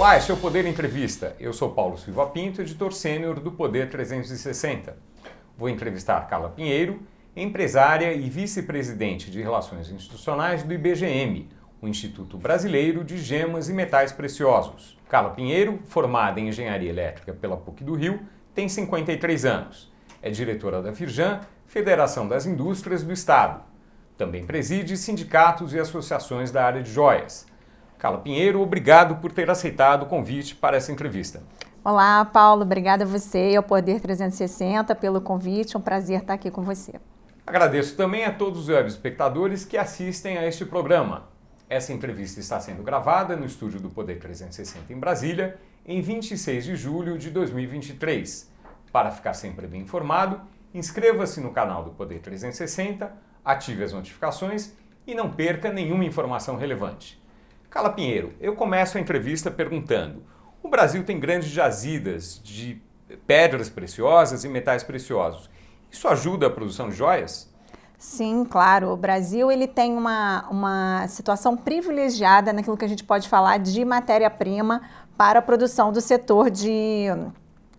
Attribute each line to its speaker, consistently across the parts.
Speaker 1: Olá, este é o Poder Entrevista. Eu sou Paulo Silva Pinto, editor sênior do Poder 360. Vou entrevistar Carla Pinheiro, empresária e vice-presidente de Relações Institucionais do IBGM, o Instituto Brasileiro de Gemas e Metais Preciosos. Carla Pinheiro, formada em Engenharia Elétrica pela PUC do Rio, tem 53 anos. É diretora da Firjan, Federação das Indústrias do Estado. Também preside sindicatos e associações da área de joias. Carla Pinheiro, obrigado por ter aceitado o convite para essa entrevista.
Speaker 2: Olá, Paulo, obrigada a você e ao Poder 360 pelo convite. É um prazer estar aqui com você.
Speaker 1: Agradeço também a todos os web espectadores que assistem a este programa. Essa entrevista está sendo gravada no estúdio do Poder 360 em Brasília, em 26 de julho de 2023. Para ficar sempre bem informado, inscreva-se no canal do Poder 360, ative as notificações e não perca nenhuma informação relevante. Carla Pinheiro, eu começo a entrevista perguntando: o Brasil tem grandes jazidas de pedras preciosas e metais preciosos. Isso ajuda a produção de joias?
Speaker 2: Sim, claro. O Brasil ele tem uma, uma situação privilegiada naquilo que a gente pode falar de matéria-prima para a produção do setor de,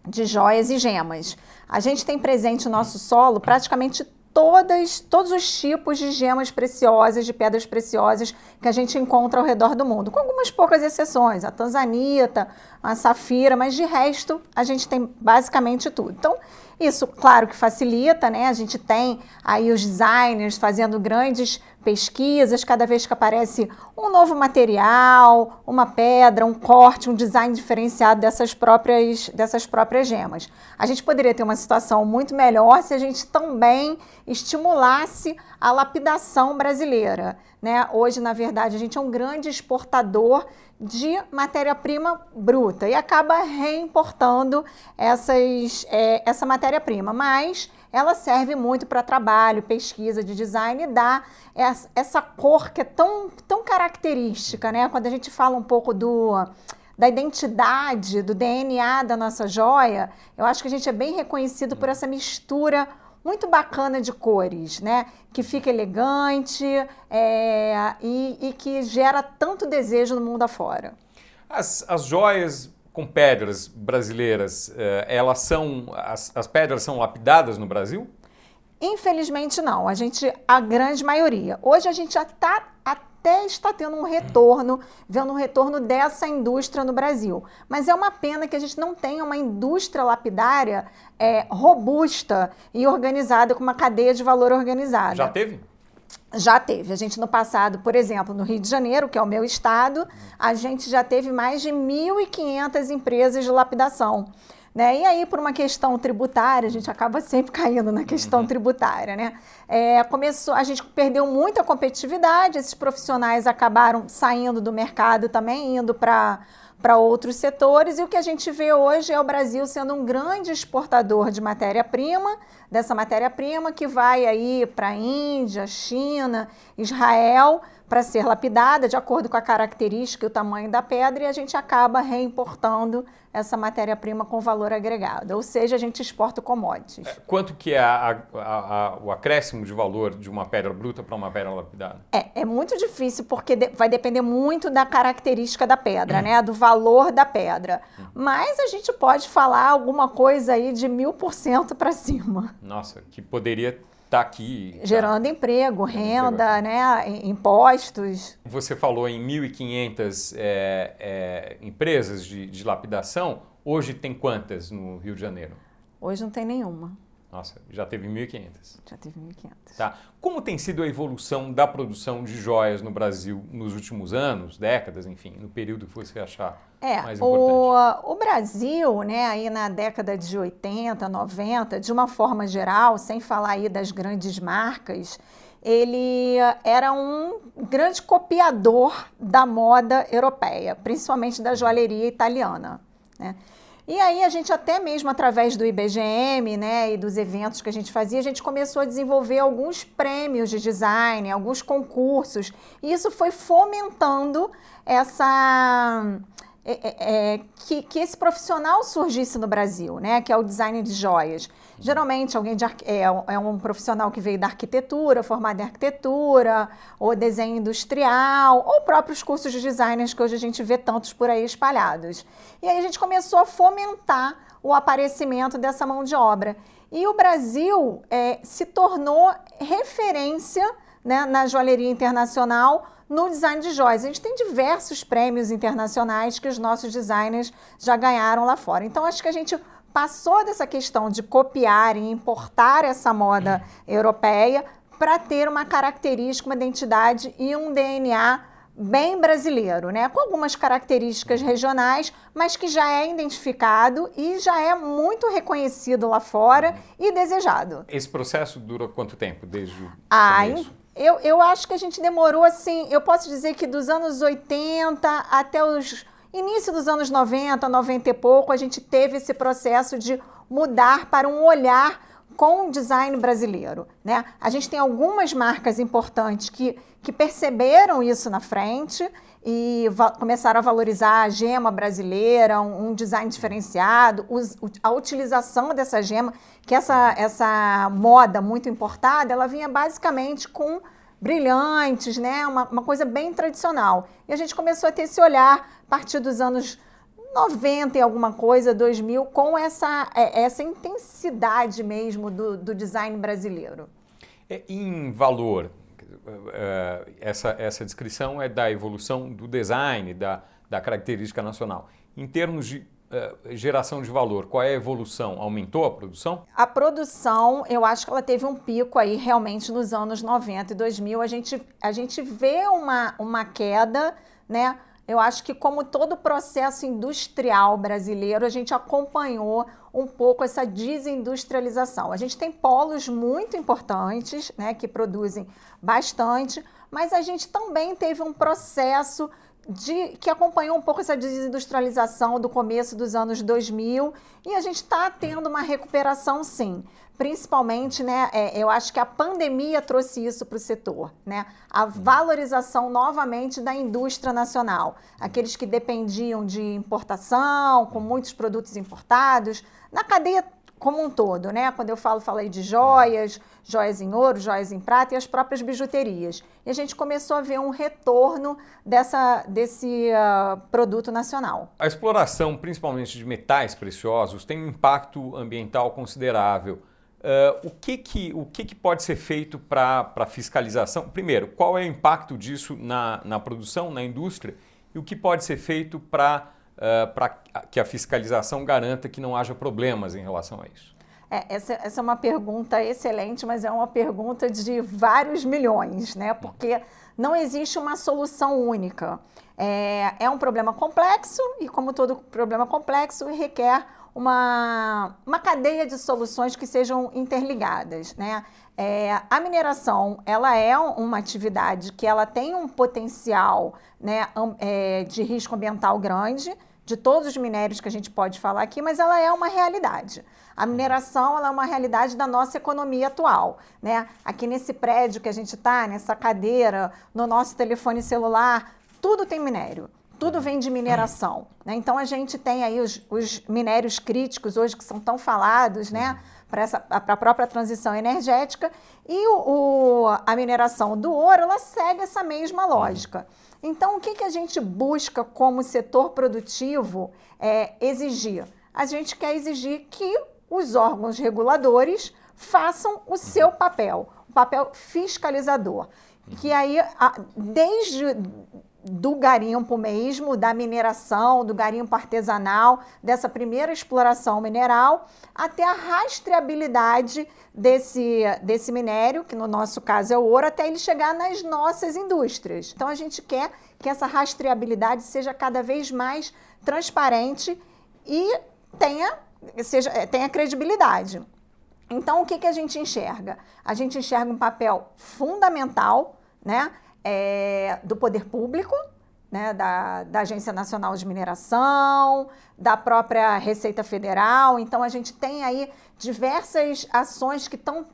Speaker 2: de joias e gemas. A gente tem presente no nosso solo praticamente todas, todos os tipos de gemas preciosas, de pedras preciosas que a gente encontra ao redor do mundo, com algumas poucas exceções, a tanzanita, a safira, mas de resto a gente tem basicamente tudo. Então, isso, claro que facilita, né? A gente tem aí os designers fazendo grandes pesquisas, cada vez que aparece um novo material, uma pedra, um corte, um design diferenciado dessas próprias, dessas próprias gemas. A gente poderia ter uma situação muito melhor se a gente também estimulasse a lapidação brasileira. Né? Hoje, na verdade, a gente é um grande exportador de matéria-prima bruta e acaba reimportando essas, é, essa matéria-prima, mas ela serve muito para trabalho, pesquisa de design e dá essa cor que é tão, tão característica, né? Quando a gente fala um pouco do da identidade, do DNA da nossa joia, eu acho que a gente é bem reconhecido por essa mistura muito bacana de cores, né? Que fica elegante é, e, e, que gera tanto desejo no mundo afora.
Speaker 1: As, as joias com pedras brasileiras, é, elas são. As, as pedras são lapidadas no Brasil?
Speaker 2: Infelizmente não, a gente, a grande maioria. Hoje a gente já está até está tendo um retorno, vendo um retorno dessa indústria no Brasil. Mas é uma pena que a gente não tenha uma indústria lapidária é, robusta e organizada, com uma cadeia de valor organizada.
Speaker 1: Já teve?
Speaker 2: Já teve. A gente no passado, por exemplo, no Rio de Janeiro, que é o meu estado, a gente já teve mais de 1.500 empresas de lapidação. Né? E aí, por uma questão tributária, a gente acaba sempre caindo na questão uhum. tributária. Né? É, começou, a gente perdeu muita competitividade, esses profissionais acabaram saindo do mercado também, indo para para outros setores e o que a gente vê hoje é o Brasil sendo um grande exportador de matéria-prima, dessa matéria-prima que vai aí para a Índia, China, Israel, para ser lapidada de acordo com a característica e o tamanho da pedra e a gente acaba reimportando essa matéria-prima com valor agregado, ou seja, a gente exporta commodities. É,
Speaker 1: quanto que é a, a, a, o acréscimo de valor de uma pedra bruta para uma pedra lapidada?
Speaker 2: É, é muito difícil porque de, vai depender muito da característica da pedra, uhum. né, do valor da pedra. Uhum. Mas a gente pode falar alguma coisa aí de mil por cento para cima.
Speaker 1: Nossa, que poderia está aqui.
Speaker 2: Tá Gerando emprego, renda, emprego né, impostos.
Speaker 1: Você falou em 1.500 é, é, empresas de, de lapidação. Hoje tem quantas no Rio de Janeiro?
Speaker 2: Hoje não tem nenhuma.
Speaker 1: Nossa, já teve 1.500.
Speaker 2: Já teve 1.500.
Speaker 1: Tá. Como tem sido a evolução da produção de joias no Brasil nos últimos anos, décadas, enfim, no período que você achar é, mais importante?
Speaker 2: O, o Brasil, né, aí na década de 80, 90, de uma forma geral, sem falar aí das grandes marcas, ele era um grande copiador da moda europeia, principalmente da joalheria italiana. Né? E aí a gente até mesmo através do IBGM, né, e dos eventos que a gente fazia, a gente começou a desenvolver alguns prêmios de design, alguns concursos. E isso foi fomentando essa é, é, é, que, que, esse profissional surgisse no Brasil, né? Que é o design de joias. Geralmente alguém de, é, é, um profissional que veio da arquitetura, formado em arquitetura, ou desenho industrial, ou próprios cursos de designers que hoje a gente vê tantos por aí espalhados. E aí a gente começou a fomentar o aparecimento dessa mão de obra. E o Brasil é, se tornou referência né, na joalheria internacional no design de joias. A gente tem diversos prêmios internacionais que os nossos designers já ganharam lá fora. Então, acho que a gente passou dessa questão de copiar e importar essa moda europeia para ter uma característica, uma identidade e um DNA bem brasileiro, né? Com algumas características regionais, mas que já é identificado e já é muito reconhecido lá fora e desejado.
Speaker 1: Esse processo dura quanto tempo desde o
Speaker 2: ah,
Speaker 1: começo?
Speaker 2: Eu, eu acho que a gente demorou assim, eu posso dizer que dos anos 80 até os início dos anos 90, 90 e pouco, a gente teve esse processo de mudar para um olhar com o design brasileiro. Né? A gente tem algumas marcas importantes que, que perceberam isso na frente e começaram a valorizar a gema brasileira, um, um design diferenciado, a utilização dessa gema, que essa, essa moda muito importada, ela vinha basicamente com brilhantes, né? Uma, uma coisa bem tradicional. E a gente começou a ter esse olhar a partir dos anos 90 e alguma coisa, 2000, com essa, é, essa intensidade mesmo do, do design brasileiro.
Speaker 1: É, em valor, eh, essa, essa descrição é da evolução do design, da, da característica nacional. Em termos de uh, geração de valor, qual é a evolução? Aumentou a produção?
Speaker 2: A produção, eu acho que ela teve um pico aí realmente nos anos 90 e 2000. A gente, a gente vê uma, uma queda, né? Eu acho que, como todo processo industrial brasileiro, a gente acompanhou um pouco essa desindustrialização. A gente tem polos muito importantes, né, que produzem bastante, mas a gente também teve um processo de, que acompanhou um pouco essa desindustrialização do começo dos anos 2000 e a gente está tendo uma recuperação sim. Principalmente, né, é, eu acho que a pandemia trouxe isso para o setor, né? A valorização novamente da indústria nacional. Aqueles que dependiam de importação, com muitos produtos importados, na cadeia como um todo, né? Quando eu falo, falei de joias, joias em ouro, joias em prata e as próprias bijuterias. E a gente começou a ver um retorno dessa, desse uh, produto nacional.
Speaker 1: A exploração, principalmente de metais preciosos, tem um impacto ambiental considerável. Uh, o que, que, o que, que pode ser feito para fiscalização? Primeiro, qual é o impacto disso na, na produção, na indústria? E o que pode ser feito para uh, para que a fiscalização garanta que não haja problemas em relação a isso?
Speaker 2: É, essa, essa, é uma pergunta excelente, mas é uma pergunta de vários milhões, né? Porque não existe uma solução única. É, é um problema complexo e, como todo problema complexo, requer uma, uma cadeia de soluções que sejam interligadas, né? É, a mineração, ela é uma atividade que ela tem um potencial né, é, de risco ambiental grande, de todos os minérios que a gente pode falar aqui, mas ela é uma realidade. A mineração é uma realidade da nossa economia atual. Né? Aqui nesse prédio que a gente está, nessa cadeira, no nosso telefone celular, tudo tem minério. Tudo vem de mineração. Né? Então a gente tem aí os, os, minérios críticos hoje que são tão falados, né? Para a própria transição energética. E o, o, a mineração do ouro, ela segue essa mesma lógica. Então, o que, que a gente busca como setor produtivo é, exigir? A gente quer exigir que os órgãos reguladores façam o seu papel, o papel fiscalizador. Que aí, desde do garimpo mesmo, da mineração, do garimpo artesanal, dessa primeira exploração mineral, até a rastreabilidade desse, desse minério, que no nosso caso é o ouro, até ele chegar nas nossas indústrias. Então a gente quer que essa rastreabilidade seja cada vez mais transparente e tenha, seja, tenha credibilidade. Então o que, que a gente enxerga? A gente enxerga um papel fundamental, né? É, do poder público, né, da, da, Agência Nacional de Mineração, da própria Receita Federal. Então, a gente tem aí diversas ações que estão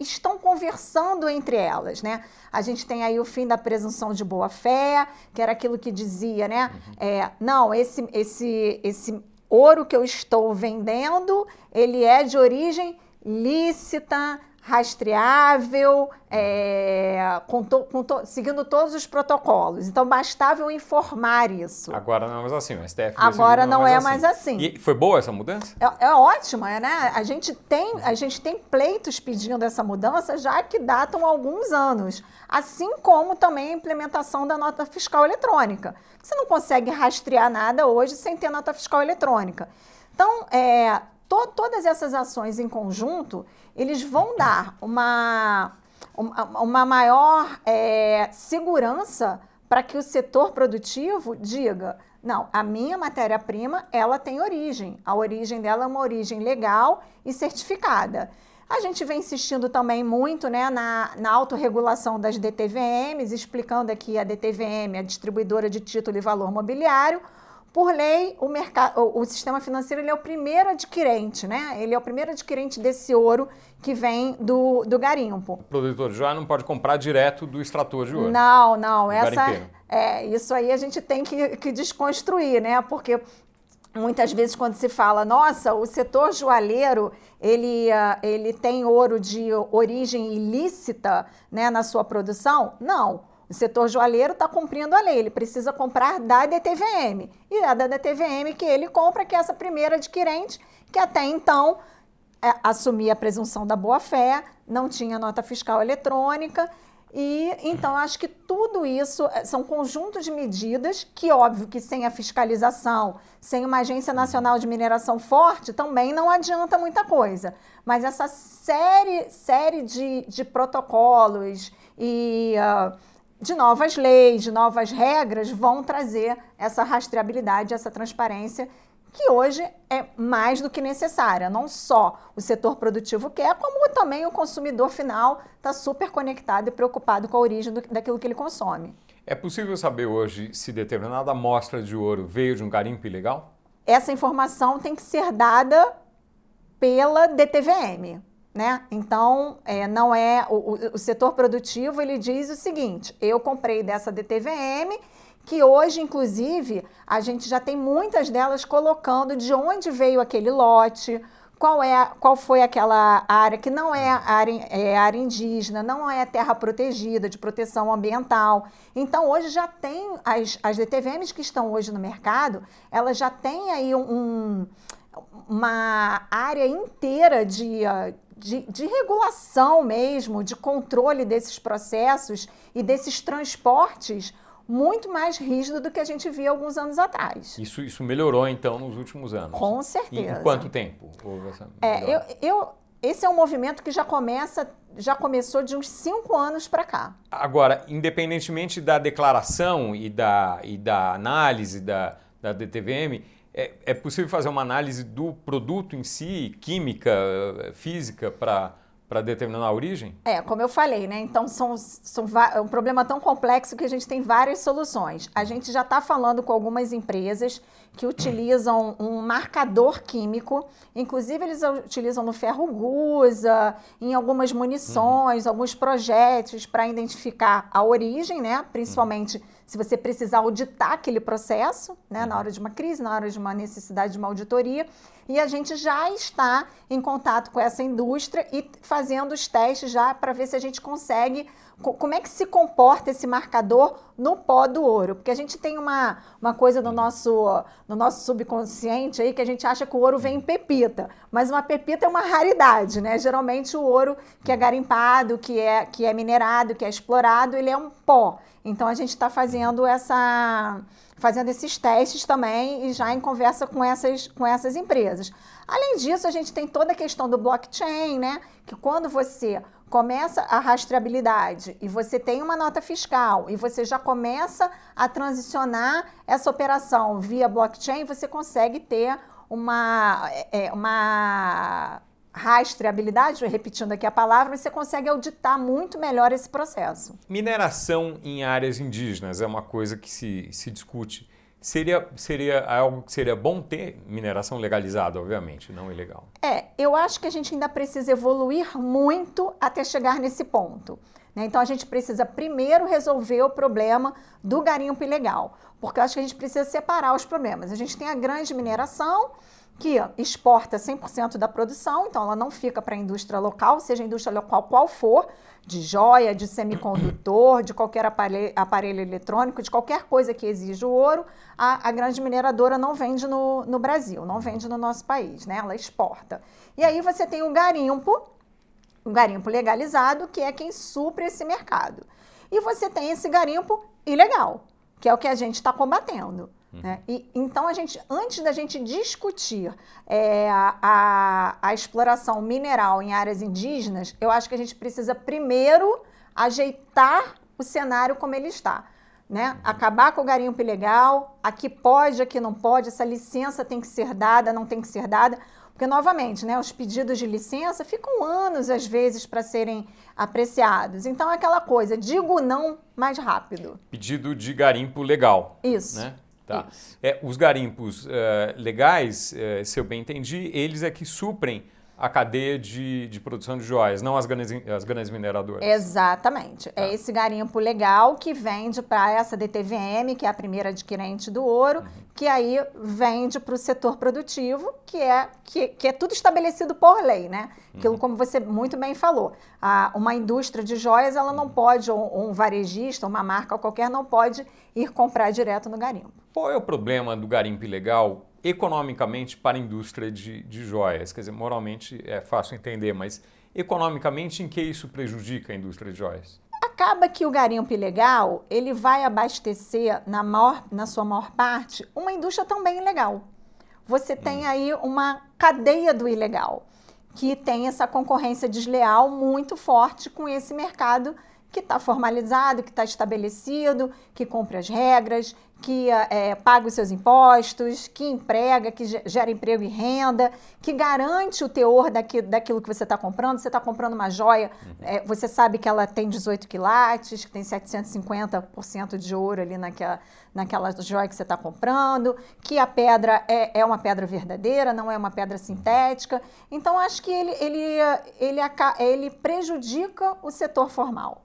Speaker 2: estão conversando entre elas, né? A gente tem aí o fim da presunção de boa fé, que era aquilo que dizia, né? Uhum. É, não, esse, esse, esse ouro que eu estou vendendo, ele é de origem lícita, rastreável, é, com to, com to, seguindo todos os protocolos. Então, bastava eu informar isso.
Speaker 1: Agora não é mais assim, o STF
Speaker 2: Agora não, não é mais assim.
Speaker 1: assim. E foi boa essa mudança?
Speaker 2: É, é ótima, né? A gente, tem, a gente tem pleitos pedindo essa mudança já que datam alguns anos. Assim como também a implementação da nota fiscal eletrônica. Você não consegue rastrear nada hoje sem ter nota fiscal eletrônica. Então, é, to, todas essas ações em conjunto, eles vão dar uma, uma, maior é, segurança para que o setor produtivo diga, não, a minha matéria-prima, ela tem origem. A origem dela é uma origem legal e certificada. A gente vem insistindo também muito né, na, na autorregulação das DTVMs, explicando aqui a DTVM, a distribuidora de título e valor mobiliário, por lei, o, mercado, o, o, sistema financeiro ele é o primeiro adquirente, né? Ele é o primeiro adquirente desse ouro que vem do, do garimpo. O
Speaker 1: produtor já não pode comprar direto do extrator de ouro.
Speaker 2: Não, não. Essa, é, isso aí a gente tem que, que desconstruir, né? Porque muitas vezes quando se fala, nossa, o setor joalheiro ele, uh, ele tem ouro de origem ilícita né, na sua produção, não. O setor joalheiro está cumprindo a lei, ele precisa comprar da DTVM. E é da DTVM que ele compra, que é essa primeira adquirente, que até então é, assumia a presunção da boa-fé, não tinha nota fiscal eletrônica. E então acho que tudo isso é, são conjuntos de medidas que, óbvio, que sem a fiscalização, sem uma agência nacional de mineração forte, também não adianta muita coisa. Mas essa série, série de, de protocolos e uh, de novas leis, de novas regras, vão trazer essa rastreabilidade, essa transparência que hoje é mais do que necessária. Não só o setor produtivo quer, como também o consumidor final está super conectado e preocupado com a origem do, daquilo que ele consome.
Speaker 1: É possível saber hoje se determinada amostra de ouro veio de um garimpo ilegal?
Speaker 2: Essa informação tem que ser dada pela DTVM. Né? Então, é, não é o, o, setor produtivo ele diz o seguinte: eu comprei dessa DTVM, que hoje, inclusive, a gente já tem muitas delas colocando de onde veio aquele lote, qual é qual foi aquela área que não é área, é área indígena, não é terra protegida de proteção ambiental. Então hoje já tem as, as DTVMs que estão hoje no mercado, elas já têm aí um, uma área inteira de, de, de, regulação mesmo, de controle desses processos e desses transportes muito mais rígido do que a gente via alguns anos atrás.
Speaker 1: Isso, isso melhorou então nos últimos anos?
Speaker 2: Com certeza.
Speaker 1: E em quanto tempo
Speaker 2: é, eu, eu, esse é um movimento que já começa, já começou de uns cinco anos para cá.
Speaker 1: Agora, independentemente da declaração e da, e da análise da, da DTVM, é, é possível fazer uma análise do produto em si, química, física, para para determinar a origem?
Speaker 2: É, como eu falei, né? Então são, são é um problema tão complexo que a gente tem várias soluções. A gente já está falando com algumas empresas que utilizam um marcador químico, inclusive eles utilizam no ferro gusa, em algumas munições, uhum. alguns projetos para identificar a origem, né? Principalmente uhum. Se você precisar auditar aquele processo, né? Uhum. Na hora de uma crise, na hora de uma necessidade de uma auditoria. E a gente já está em contato com essa indústria e fazendo os testes já para ver se a gente consegue como é que se comporta esse marcador no pó do ouro? Porque a gente tem uma, uma coisa no nosso, no nosso subconsciente aí que a gente acha que o ouro vem em pepita, mas uma pepita é uma raridade, né? Geralmente o ouro que é garimpado, que é, que é minerado, que é explorado, ele é um pó. Então a gente está fazendo essa fazendo esses testes também e já em conversa com essas, com essas empresas. Além disso, a gente tem toda a questão do blockchain, né? Que quando você começa a rastreabilidade e você tem uma nota fiscal e você já começa a transicionar essa operação via blockchain, você consegue ter uma, é, uma rastreabilidade, repetindo aqui a palavra, você consegue auditar muito melhor esse processo.
Speaker 1: Mineração em áreas indígenas é uma coisa que se, se discute Seria, seria algo que seria bom ter mineração legalizada, obviamente, não ilegal.
Speaker 2: É, eu acho que a gente ainda precisa evoluir muito até chegar nesse ponto. Né? Então a gente precisa primeiro resolver o problema do garimpo ilegal, porque eu acho que a gente precisa separar os problemas. A gente tem a grande mineração, que exporta 100% da produção, então ela não fica para a indústria local, seja a indústria local qual for, de joia, de semicondutor, de qualquer aparelho, aparelho eletrônico, de qualquer coisa que exija o ouro, a, a grande mineradora não vende no, no, Brasil, não vende no nosso país, né? ela exporta. E aí você tem o garimpo, o garimpo legalizado, que é quem supre esse mercado. E você tem esse garimpo ilegal, que é o que a gente está combatendo. Né? E, então, a gente, antes da gente discutir é, a, a, a, exploração mineral em áreas indígenas, eu acho que a gente precisa primeiro ajeitar o cenário como ele está. Né? Acabar com o garimpo ilegal, aqui pode, aqui não pode, essa licença tem que ser dada, não tem que ser dada. Porque, novamente, né, os pedidos de licença ficam anos, às vezes, para serem apreciados. Então, é aquela coisa, digo não mais rápido.
Speaker 1: Pedido de garimpo legal.
Speaker 2: Isso.
Speaker 1: Né? Tá. É, os garimpos uh, legais, uh, se eu bem entendi, eles é que suprem a cadeia de, de produção de joias, não as grandes, as grandes mineradoras.
Speaker 2: Exatamente. É tá. É esse garimpo legal que vende para essa DTVM, que é a primeira adquirente do ouro, uhum. Que aí vende para o setor produtivo, que é, que, que é tudo estabelecido por lei, né? Aquilo, uhum. como você muito bem falou, a, uma indústria de joias, ela não pode, ou um varejista, uma marca qualquer, não pode ir comprar direto no garimpo.
Speaker 1: Qual é o problema do garimpo ilegal economicamente para a indústria de, de joias? Quer dizer, moralmente é fácil entender, mas economicamente em que isso prejudica a indústria de joias?
Speaker 2: Acaba que o garimpo ilegal ele vai abastecer, na, maior, na sua maior parte, uma indústria também ilegal. Você tem hum. aí uma cadeia do ilegal, que tem essa concorrência desleal muito forte com esse mercado que está formalizado, que está estabelecido, que cumpre as regras, que é, paga os seus impostos, que emprega, que gera emprego e renda, que garante o teor daqui, daquilo que você está comprando. Você está comprando uma joia, é, você sabe que ela tem 18 quilates, que tem 750% de ouro ali naquela, naquela joia que você está comprando, que a pedra é, é uma pedra verdadeira, não é uma pedra sintética. Então, acho que ele, ele, ele, ele prejudica o setor formal.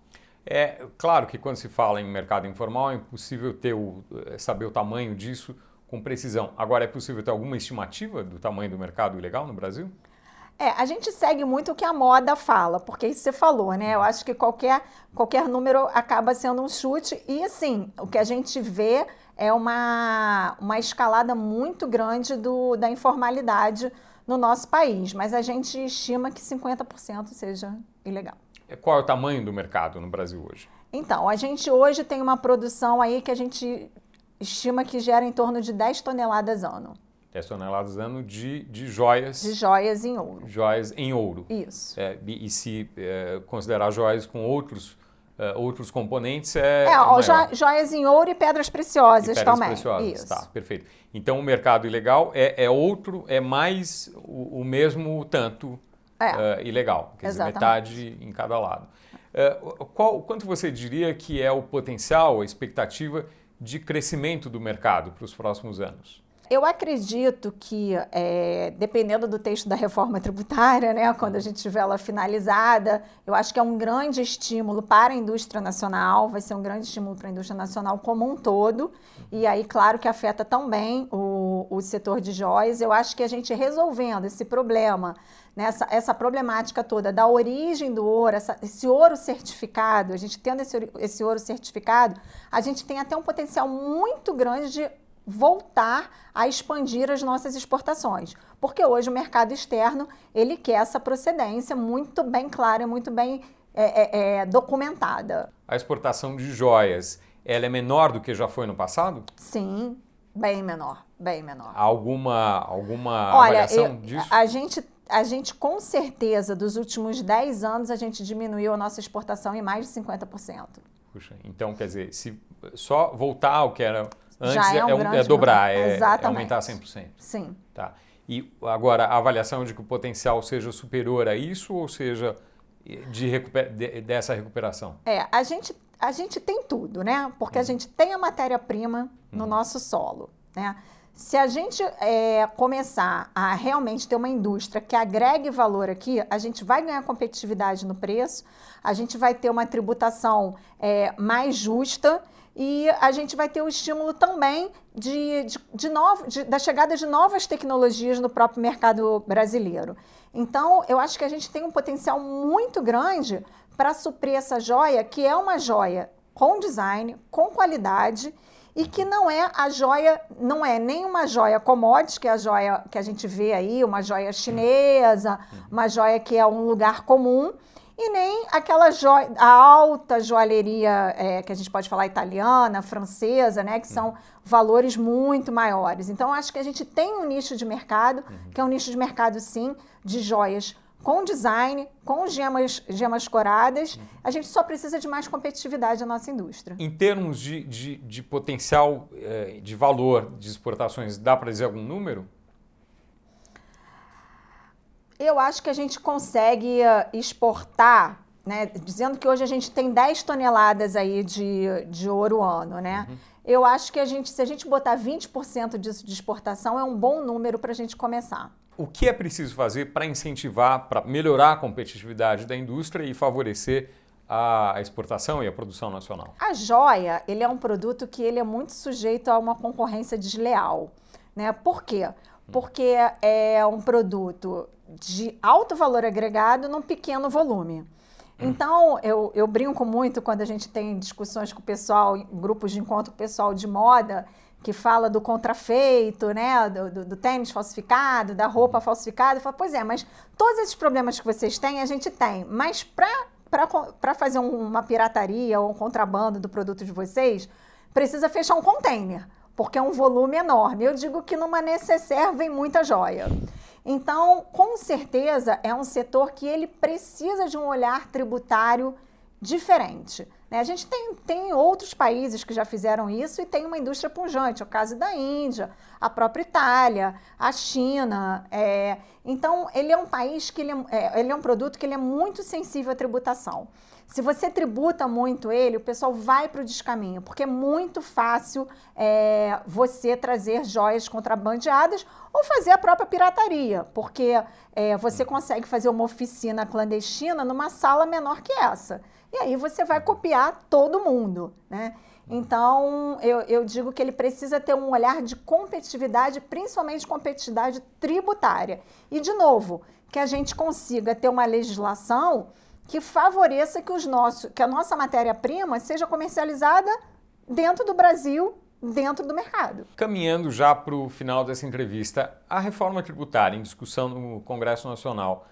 Speaker 1: É claro que quando se fala em mercado informal é impossível ter o, eh, saber o tamanho disso com precisão. Agora, é possível ter alguma estimativa do tamanho do mercado ilegal no Brasil?
Speaker 2: É, a gente segue muito o que a moda fala, porque isso você falou, né? Eu acho que qualquer, qualquer número acaba sendo um chute. E assim, o que a gente vê é uma, uma escalada muito grande do, da informalidade no nosso país. Mas a gente estima que 50% seja ilegal.
Speaker 1: Qual é o tamanho do mercado no Brasil hoje?
Speaker 2: Então, a gente hoje tem uma produção aí que a gente estima que gera em torno de 10 toneladas ano.
Speaker 1: 10 toneladas ano de, de joias.
Speaker 2: De joias em ouro.
Speaker 1: Joias em ouro.
Speaker 2: Isso.
Speaker 1: É, e se é, considerar joias com outros, é, outros componentes, é.
Speaker 2: É, ó, joias em ouro e pedras preciosas
Speaker 1: e
Speaker 2: pedras também.
Speaker 1: preciosas, Isso. tá, perfeito. Então o mercado ilegal é, é outro, é mais o, o mesmo tanto é. uh, ilegal, quer dizer, metade em cada lado. Uh, qual, quanto você diria que é o potencial, a expectativa de crescimento do mercado para os próximos anos?
Speaker 2: Eu acredito que, é, dependendo do texto da reforma tributária, né, quando a gente tiver ela finalizada, eu acho que é um grande estímulo para a indústria nacional, vai ser um grande estímulo para a indústria nacional como um todo. E aí, claro que afeta também o, o setor de joias. Eu acho que a gente resolvendo esse problema, né, essa, essa problemática toda da origem do ouro, essa, esse ouro certificado, a gente tendo esse, esse ouro certificado, a gente tem até um potencial muito grande de voltar a expandir as nossas exportações, porque hoje o mercado externo ele quer essa procedência muito bem clara, muito bem é, é, é, documentada.
Speaker 1: A exportação de joias, ela é menor do que já foi no passado?
Speaker 2: Sim, bem menor, bem menor.
Speaker 1: alguma alguma Olha, avaliação eu, disso?
Speaker 2: A gente a gente com certeza dos últimos 10 anos a gente diminuiu a nossa exportação em mais de 50%.
Speaker 1: Puxa, então quer dizer, se só voltar ao que era Antes Já é, um é, é dobrar, é, é, aumentar 100%.
Speaker 2: Sim.
Speaker 1: Tá. E agora, a avaliação de que o potencial seja superior a isso ou seja de recuper, de, dessa recuperação?
Speaker 2: É, a gente, a gente tem tudo, né? Porque a uhum. gente tem a matéria-prima no uhum. nosso solo. Né? Se a gente é, começar a realmente ter uma indústria que agregue valor aqui, a gente vai ganhar competitividade no preço, a gente vai ter uma tributação é, mais justa e a gente vai ter o estímulo também de, de, de novo, de, da chegada de novas tecnologias no próprio mercado brasileiro. Então, eu acho que a gente tem um potencial muito grande para suprir essa joia, que é uma joia com design, com qualidade e que não é a joia, não é nem uma joia commodity, que é a joia que a gente vê aí, uma joia chinesa, uma joia que é um lugar comum, e nem aquela joia, a alta joalheria é, que a gente pode falar italiana, francesa, né, que são valores muito maiores. Então, acho que a gente tem um nicho de mercado, que é um nicho de mercado, sim, de joias com design, com gemas, gemas coradas, a gente só precisa de mais competitividade na nossa indústria.
Speaker 1: Em termos de, de, de potencial eh, de valor de exportações, dá para dizer algum número?
Speaker 2: Eu acho que a gente consegue eh, exportar, né, dizendo que hoje a gente tem 10 toneladas aí de, de ouro ano, né? Uhum. Eu acho que a gente, se a gente botar 20% disso de exportação, é um bom número para a gente começar
Speaker 1: o que é preciso fazer para incentivar, para melhorar a competitividade da indústria e favorecer a exportação e a produção nacional?
Speaker 2: A joia, ele é um produto que ele é muito sujeito a uma concorrência desleal, né? Por quê? Porque é um produto de alto valor agregado num pequeno volume. Então, eu, eu brinco muito quando a gente tem discussões com o pessoal, grupos de encontro com o pessoal de moda, que fala do contrafeito, né, do, do, do, tênis falsificado, da roupa uhum. falsificada. Fala, pois é, mas todos esses problemas que vocês têm, a gente tem. Mas para fazer uma pirataria ou um contrabando do produto de vocês, precisa fechar um container, porque é um volume enorme. Eu digo que numa necessaire vem muita joia. Então, com certeza, é um setor que ele precisa de um olhar tributário diferente. Né? A gente tem, tem outros países que já fizeram isso e tem uma indústria pungente, é o caso da Índia, a própria Itália, a China. É, então, ele é um país que ele é, é, ele é um produto que ele é muito sensível à tributação. Se você tributa muito ele, o pessoal vai para o descaminho, porque é muito fácil é, você trazer joias contrabandeadas ou fazer a própria pirataria, porque é, você consegue fazer uma oficina clandestina numa sala menor que essa. E aí você vai copiar todo mundo, né? Então, eu, eu digo que ele precisa ter um olhar de competitividade, principalmente competitividade tributária. E, de novo, que a gente consiga ter uma legislação que favoreça que, os nossos, que a nossa matéria-prima seja comercializada dentro do Brasil, dentro do mercado.
Speaker 1: Caminhando já para o final dessa entrevista, a reforma tributária em discussão no Congresso Nacional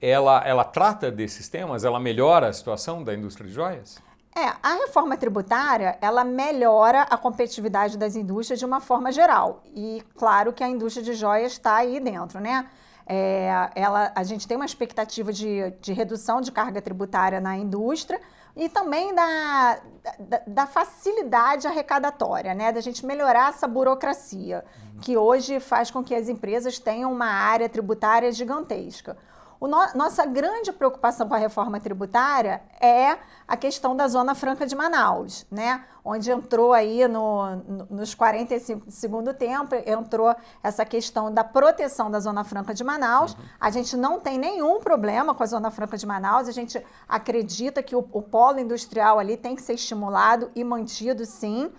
Speaker 1: ela, ela trata desses temas? Ela melhora a situação da indústria de joias?
Speaker 2: É, a reforma tributária, ela melhora a competitividade das indústrias de uma forma geral. E claro que a indústria de joias está aí dentro, né? É, ela, a gente tem uma expectativa de, de redução de carga tributária na indústria e também da, da, da, facilidade arrecadatória, né? Da gente melhorar essa burocracia, uhum. que hoje faz com que as empresas tenham uma área tributária gigantesca. No, nossa grande preocupação com a reforma tributária é a questão da Zona Franca de Manaus, né? Onde entrou aí no, no, nos 45 do segundo tempo, entrou essa questão da proteção da Zona Franca de Manaus. Uhum. A gente não tem nenhum problema com a Zona Franca de Manaus, a gente acredita que o, o polo industrial ali tem que ser estimulado e mantido, sim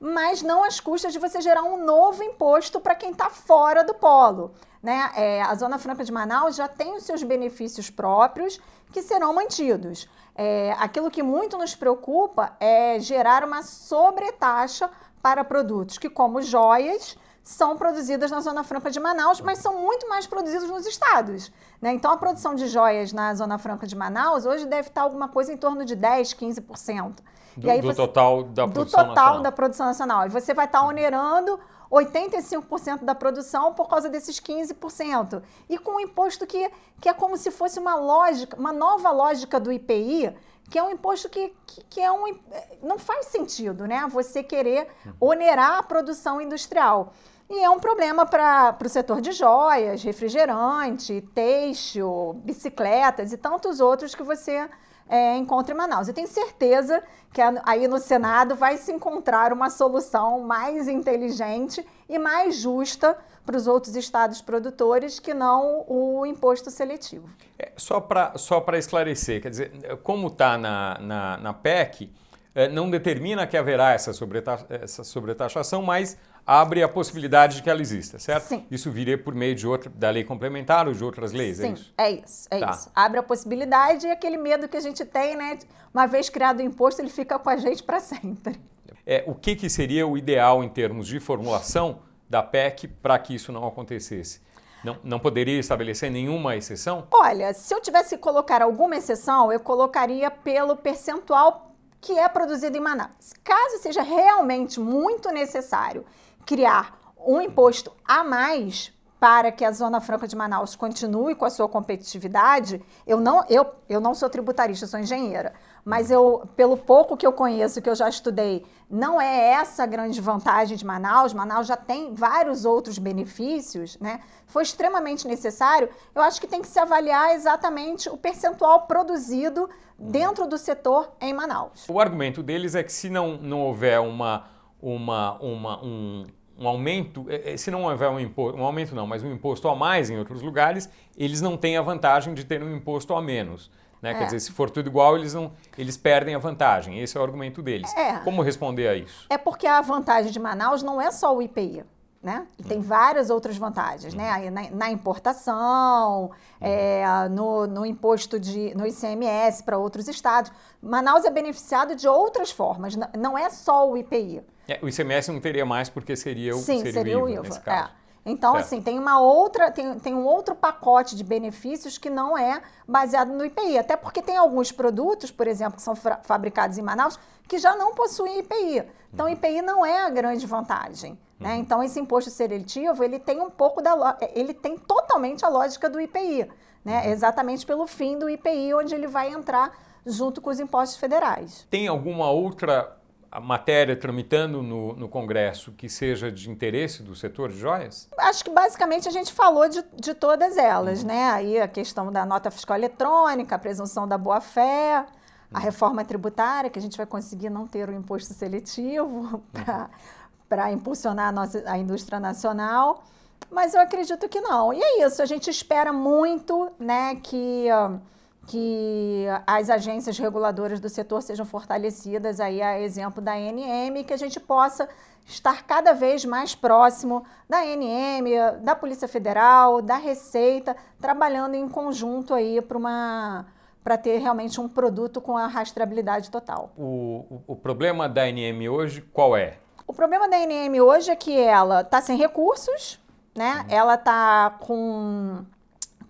Speaker 2: mas não às custas de você gerar um novo imposto para quem está fora do polo. Né? É, a Zona Franca de Manaus já tem os seus benefícios próprios que serão mantidos. É, aquilo que muito nos preocupa é gerar uma sobretaxa para produtos que, como joias, são produzidas na Zona Franca de Manaus, mas são muito mais produzidos nos estados. Né? Então, a produção de joias na Zona Franca de Manaus hoje deve estar alguma coisa em torno de 10, 15%.
Speaker 1: Do, e aí do você, total da
Speaker 2: do
Speaker 1: produção
Speaker 2: total nacional. da produção nacional. E você vai estar onerando 85% da produção por causa desses 15%. E com um imposto que, que é como se fosse uma lógica, uma nova lógica do IPI, que é um imposto que, que, que é um. não faz sentido, né? Você querer onerar a produção industrial. E é um problema para o setor de joias, refrigerante, têxtil, bicicletas e tantos outros que você é, encontra em Manaus. Eu tenho certeza que aí no Senado vai se encontrar uma solução mais inteligente e mais justa para os outros estados produtores que não o imposto seletivo.
Speaker 1: É, só para só esclarecer, quer dizer, como está na, na, na PEC, é, não determina que haverá essa, sobreta essa sobretaxação, mas abre a possibilidade de que ela exista, certo?
Speaker 2: Sim.
Speaker 1: Isso viria por meio de outra, da lei complementar ou de outras leis,
Speaker 2: é Sim,
Speaker 1: é isso?
Speaker 2: é isso, é tá. isso. Abre a possibilidade e aquele medo que a gente tem, né? Uma vez criado o imposto, ele fica com a gente para sempre.
Speaker 1: É, o que, que seria o ideal em termos de formulação da PEC para que isso não acontecesse? Não, não poderia estabelecer nenhuma exceção?
Speaker 2: Olha, se eu tivesse que colocar alguma exceção, eu colocaria pelo percentual que é produzido em Manaus. Caso seja realmente muito necessário criar um imposto a mais para que a Zona Franca de Manaus continue com a sua competitividade, eu não, eu, eu não sou tributarista, sou engenheira, mas eu, pelo pouco que eu conheço, que eu já estudei, não é essa a grande vantagem de Manaus. Manaus já tem vários outros benefícios, né? Foi extremamente necessário. Eu acho que tem que se avaliar exatamente o percentual produzido dentro do setor em Manaus.
Speaker 1: O argumento deles é que se não, não houver uma, uma, uma, um, um aumento, é, é, se não houver um imposto, um aumento não, mas um imposto a mais em outros lugares, eles não têm a vantagem de ter um imposto a menos. Né? É. Quer dizer, se for tudo igual, eles, não, eles perdem a vantagem. Esse é o argumento deles.
Speaker 2: É.
Speaker 1: Como responder a isso?
Speaker 2: É porque a vantagem de Manaus não é só o IPI. Né? Tem várias outras vantagens, né? Na, na importação, é, no, no, imposto de, no ICMS para outros estados. Manaus é beneficiado de outras formas, não é só o IPI.
Speaker 1: É, o ICMS não teria mais porque seria o,
Speaker 2: Sim,
Speaker 1: seria
Speaker 2: seria
Speaker 1: o
Speaker 2: IVA, nesse caso. É. Então, certo. assim, tem uma outra, tem, tem um outro pacote de benefícios que não é baseado no IPI. Até porque tem alguns produtos, por exemplo, que são fabricados em Manaus, que já não possuem IPI. Então, o uhum. IPI não é a grande vantagem. Né? Uhum. Então, esse imposto seletivo, ele tem um pouco da... Ele tem totalmente a lógica do IPI. Né? Uhum. Exatamente pelo fim do IPI, onde ele vai entrar junto com os impostos federais.
Speaker 1: Tem alguma outra a matéria tramitando no, no, Congresso que seja de interesse do setor de joias?
Speaker 2: Acho que basicamente a gente falou de, de todas elas, uhum. né? Aí a questão da nota fiscal eletrônica, a presunção da boa-fé, a uhum. reforma tributária, que a gente vai conseguir não ter o imposto seletivo para uhum. impulsionar a, nossa, a indústria nacional. Mas eu acredito que não. E é isso, a gente espera muito né, que. Uh, que as agências reguladoras do setor sejam fortalecidas, aí a exemplo da ANM, que a gente possa estar cada vez mais próximo da ANM, da Polícia Federal, da Receita, trabalhando em conjunto aí para uma para ter realmente um produto com a rastreabilidade total.
Speaker 1: O, o, o problema da ANM hoje qual é?
Speaker 2: O problema da ANM hoje é que ela está sem recursos, né? Uhum. Ela está com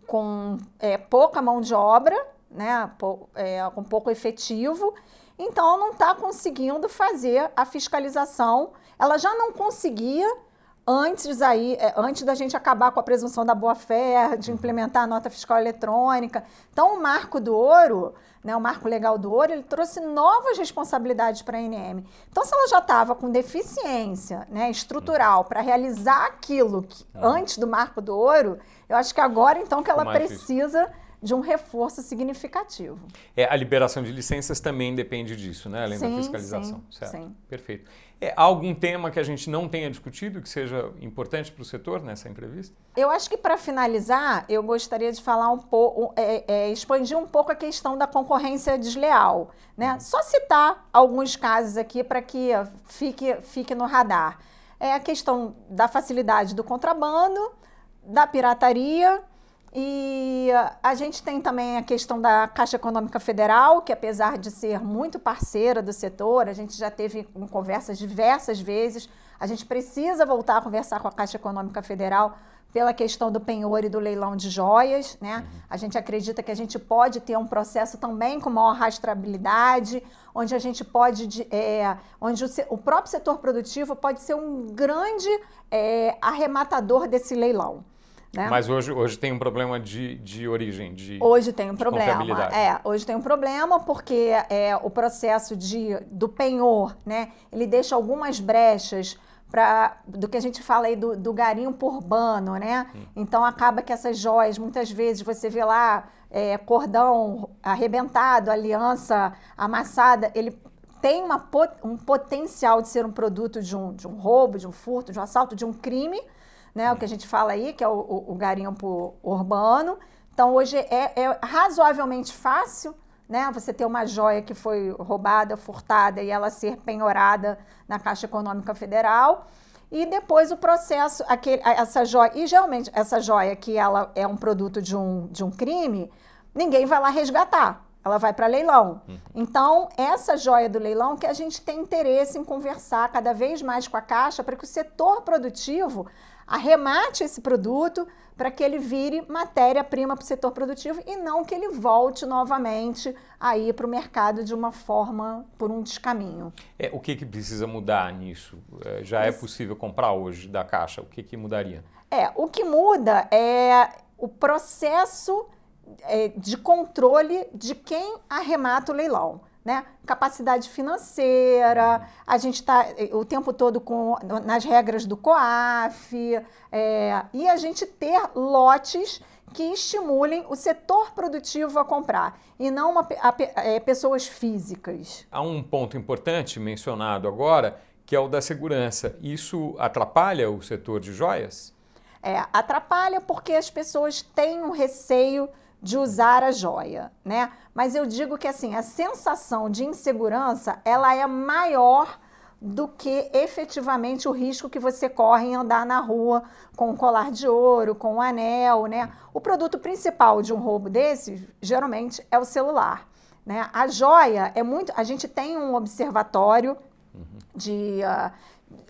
Speaker 2: com é, pouca mão de obra, né, é, com pouco efetivo, então não está conseguindo fazer a fiscalização. Ela já não conseguia antes aí, é, antes da gente acabar com a presunção da boa-fé, de implementar a nota fiscal eletrônica. Então, o marco do ouro, né, o marco legal do ouro, ele trouxe novas responsabilidades para a ANM. Então, se ela já estava com deficiência né, estrutural para realizar aquilo que, antes do marco do ouro, eu acho que agora, então, que ela precisa de um reforço significativo.
Speaker 1: É, a liberação de licenças também depende disso, né? Além
Speaker 2: sim,
Speaker 1: da fiscalização.
Speaker 2: Sim,
Speaker 1: certo.
Speaker 2: sim.
Speaker 1: Perfeito. É, há algum tema que a gente não tenha discutido que seja importante para o setor nessa entrevista?
Speaker 2: Eu acho que para finalizar, eu gostaria de falar um pouco, é, é, expandir um pouco a questão da concorrência desleal. Né? Uhum. Só citar alguns casos aqui para que fique, fique no radar. É a questão da facilidade do contrabando, da pirataria e a gente tem também a questão da Caixa Econômica Federal, que apesar de ser muito parceira do setor, a gente já teve conversas diversas vezes. A gente precisa voltar a conversar com a Caixa Econômica Federal pela questão do penhor e do leilão de joias, né? Uhum. A gente acredita que a gente pode ter um processo também com maior rastreabilidade, onde a gente pode, é, onde o, o, próprio setor produtivo pode ser um grande é, arrematador desse leilão. Né?
Speaker 1: Mas hoje, hoje tem um problema de, de origem, de
Speaker 2: Hoje tem um problema. É, hoje tem um problema porque é, o processo de, do penhor, né? Ele deixa algumas brechas para do que a gente fala aí do, do garimpo urbano, né? Hum. Então acaba que essas joias, muitas vezes você vê lá é, cordão arrebentado, aliança amassada, ele tem uma, um potencial de ser um produto de um, de um roubo, de um furto, de um assalto, de um crime, né? O que a gente fala aí, que é o, o, o garimpo urbano. Então, hoje é, é, razoavelmente fácil, né? Você ter uma joia que foi roubada, furtada e ela ser penhorada na Caixa Econômica Federal. E depois o processo, aquele, essa joia, e geralmente essa joia que ela é um produto de um, de um crime, ninguém vai lá resgatar ela vai para leilão. Uhum. Então, essa joia do leilão que a gente tem interesse em conversar cada vez mais com a Caixa para que o setor produtivo arremate esse produto para que ele vire matéria-prima para o setor produtivo e não que ele volte novamente aí para o mercado de uma forma, por um descaminho.
Speaker 1: É, o que, que precisa mudar nisso? É, já é possível comprar hoje da Caixa? O que, que mudaria?
Speaker 2: É, o que muda é o processo é, de controle de quem arremata o leilão. Né? Capacidade financeira, a gente está é, o tempo todo com, nas regras do COAF, é, e a gente ter lotes que estimulem o setor produtivo a comprar e não uma, a, a, é, pessoas físicas.
Speaker 1: Há um ponto importante mencionado agora, que é o da segurança. Isso atrapalha o setor de joias?
Speaker 2: É, atrapalha porque as pessoas têm um receio de usar a joia, né? Mas eu digo que assim, a sensação de insegurança, ela é maior do que efetivamente o risco que você corre em andar na rua com um colar de ouro, com um anel, né? O produto principal de um roubo desse, geralmente, é o celular, né? A joia é muito... A gente tem um observatório de... Uh,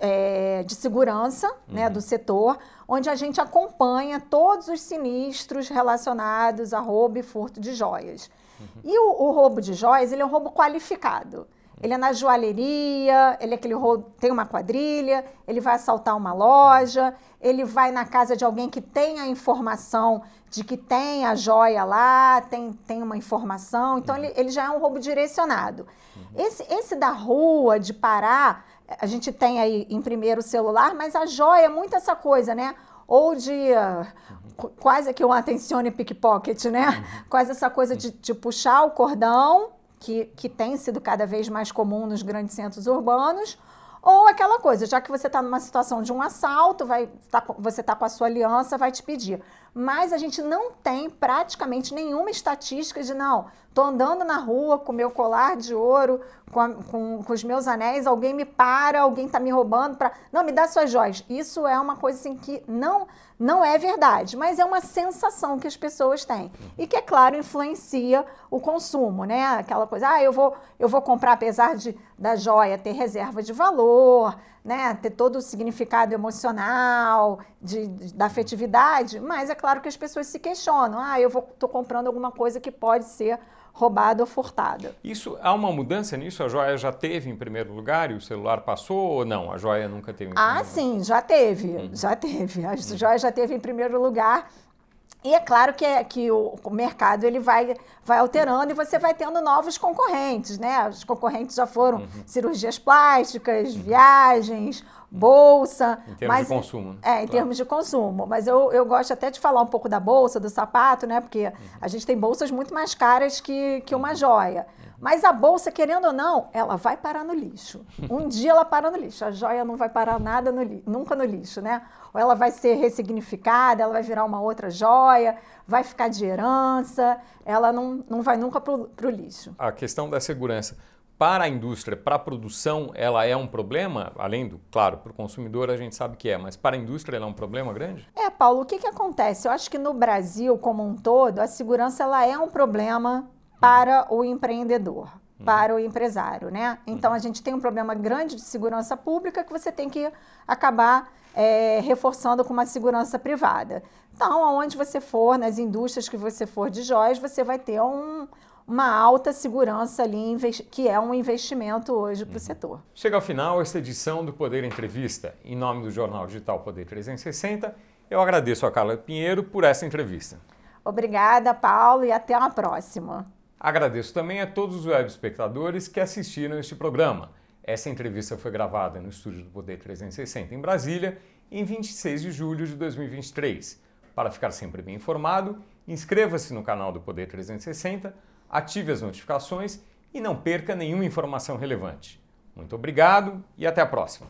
Speaker 2: é, de segurança uhum. né, do setor, onde a gente acompanha todos os sinistros relacionados a roubo e furto de joias. Uhum. E o, o, roubo de joias, ele é um roubo qualificado. Ele é na joalheria, ele é aquele roubo, tem uma quadrilha, ele vai assaltar uma loja, ele vai na casa de alguém que tem a informação de que tem a joia lá, tem, tem uma informação. Então, uhum. ele, ele já é um roubo direcionado. Uhum. Esse, esse da rua, de parar, a gente tem aí em primeiro o celular, mas a joia é muito essa coisa, né? Ou de uh, quase que um atencione pickpocket, né? Uhum. Quase essa coisa de, de puxar o cordão, que, que tem sido cada vez mais comum nos grandes centros urbanos, ou aquela coisa, já que você está numa situação de um assalto, vai, tá, você está com a sua aliança, vai te pedir. Mas a gente não tem praticamente nenhuma estatística de não, estou andando na rua com meu colar de ouro, com, a, com, com, os meus anéis, alguém me para, alguém está me roubando para. Não, me dá suas joias. Isso é uma coisa assim que não, não é verdade, mas é uma sensação que as pessoas têm. E que, é claro, influencia o consumo, né? Aquela coisa, ah, eu vou, eu vou comprar, apesar de da joia ter reserva de valor, né? Ter todo o significado emocional, de, de da afetividade, mas é claro que as pessoas se questionam, ah, eu estou comprando alguma coisa que pode ser roubada ou furtada.
Speaker 1: Isso há uma mudança nisso? A joia já teve em primeiro lugar e o celular passou ou não? A joia nunca teve em
Speaker 2: Ah, sim, já teve, uhum. já teve. A uhum. joia já teve em primeiro lugar. E é claro que, é, que o, o, mercado ele vai, vai alterando e você vai tendo novos concorrentes, né? Os concorrentes já foram uhum. cirurgias plásticas, uhum. viagens, bolsa.
Speaker 1: Em termos mas, de consumo. Né?
Speaker 2: É, em claro. termos de consumo. Mas eu, eu gosto até de falar um pouco da bolsa, do sapato, né? Porque uhum. a gente tem bolsas muito mais caras que, que uma uhum. joia. Uhum. Mas a bolsa, querendo ou não, ela vai parar no lixo. Um dia ela para no lixo. A joia não vai parar nada no li nunca no lixo, né? Ou ela vai ser ressignificada, ela vai virar uma outra joia, vai ficar de herança, ela não, não vai nunca para o lixo.
Speaker 1: A questão da segurança para a indústria, para a produção, ela é um problema? Além do, claro, para o consumidor a gente sabe que é, mas para a indústria ela é um problema grande?
Speaker 2: É, Paulo, o que, que acontece? Eu acho que no Brasil como um todo, a segurança ela é um problema para o empreendedor, uhum. para o empresário, né? Então a gente tem um problema grande de segurança pública que você tem que acabar é, reforçando com uma segurança privada. Então, aonde você for, nas indústrias que você for de joias, você vai ter um, uma alta segurança ali, que é um investimento hoje para o uhum. setor.
Speaker 1: Chega ao final esta edição do Poder Entrevista. Em nome do Jornal Digital Poder 360, eu agradeço a Carla Pinheiro por essa entrevista.
Speaker 2: Obrigada, Paulo, e até uma próxima.
Speaker 1: Agradeço também a todos os web espectadores que assistiram este programa. Essa entrevista foi gravada no estúdio do Poder 360 em Brasília em 26 de julho de 2023. Para ficar sempre bem informado, inscreva-se no canal do Poder 360, ative as notificações e não perca nenhuma informação relevante. Muito obrigado e até a próxima!